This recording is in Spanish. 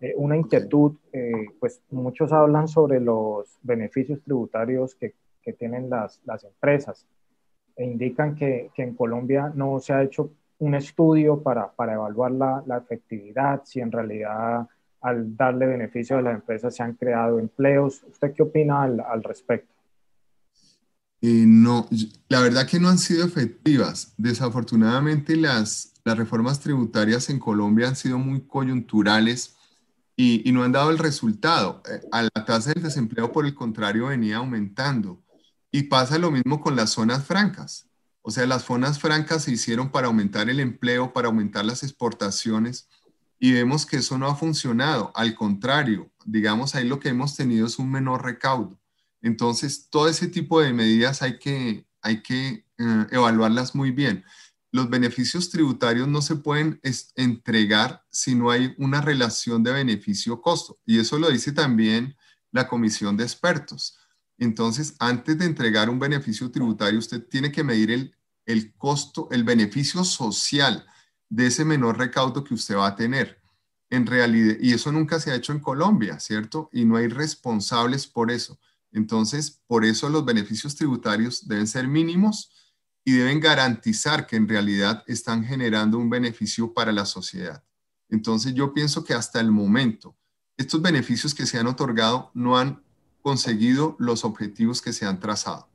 eh, una inquietud, pues muchos hablan sobre los beneficios tributarios que, que tienen las, las, empresas e indican que, que, en Colombia no se ha hecho un estudio para, para evaluar la, la, efectividad, si en realidad al darle beneficio a las empresas se han creado empleos. ¿Usted qué opina al, al respecto? Eh, no, la verdad que no han sido efectivas. Desafortunadamente las, las reformas tributarias en Colombia han sido muy coyunturales y, no han dado el resultado. Eh, a la tasa del desempleo, por el contrario, venía aumentando. Y pasa lo mismo con las zonas francas. O sea, las zonas francas se hicieron para aumentar el empleo, para aumentar las exportaciones y vemos que eso no ha funcionado. Al contrario, digamos, ahí lo que hemos tenido es un menor recaudo. Entonces, todo ese tipo de medidas hay que, hay que eh, evaluarlas muy bien. Los beneficios tributarios no se pueden entregar si no hay una relación de beneficio-costo. Y eso lo dice también la comisión de expertos. Entonces, antes de entregar un beneficio tributario, usted tiene que medir el, el costo, el beneficio social de ese menor recaudo que usted va a tener. En realidad, y eso nunca se ha hecho en Colombia, ¿cierto? Y no hay responsables por eso. Entonces, por eso los beneficios tributarios deben ser mínimos y deben garantizar que en realidad están generando un beneficio para la sociedad. Entonces, yo pienso que hasta el momento, estos beneficios que se han otorgado no han conseguido los objetivos que se han trazado.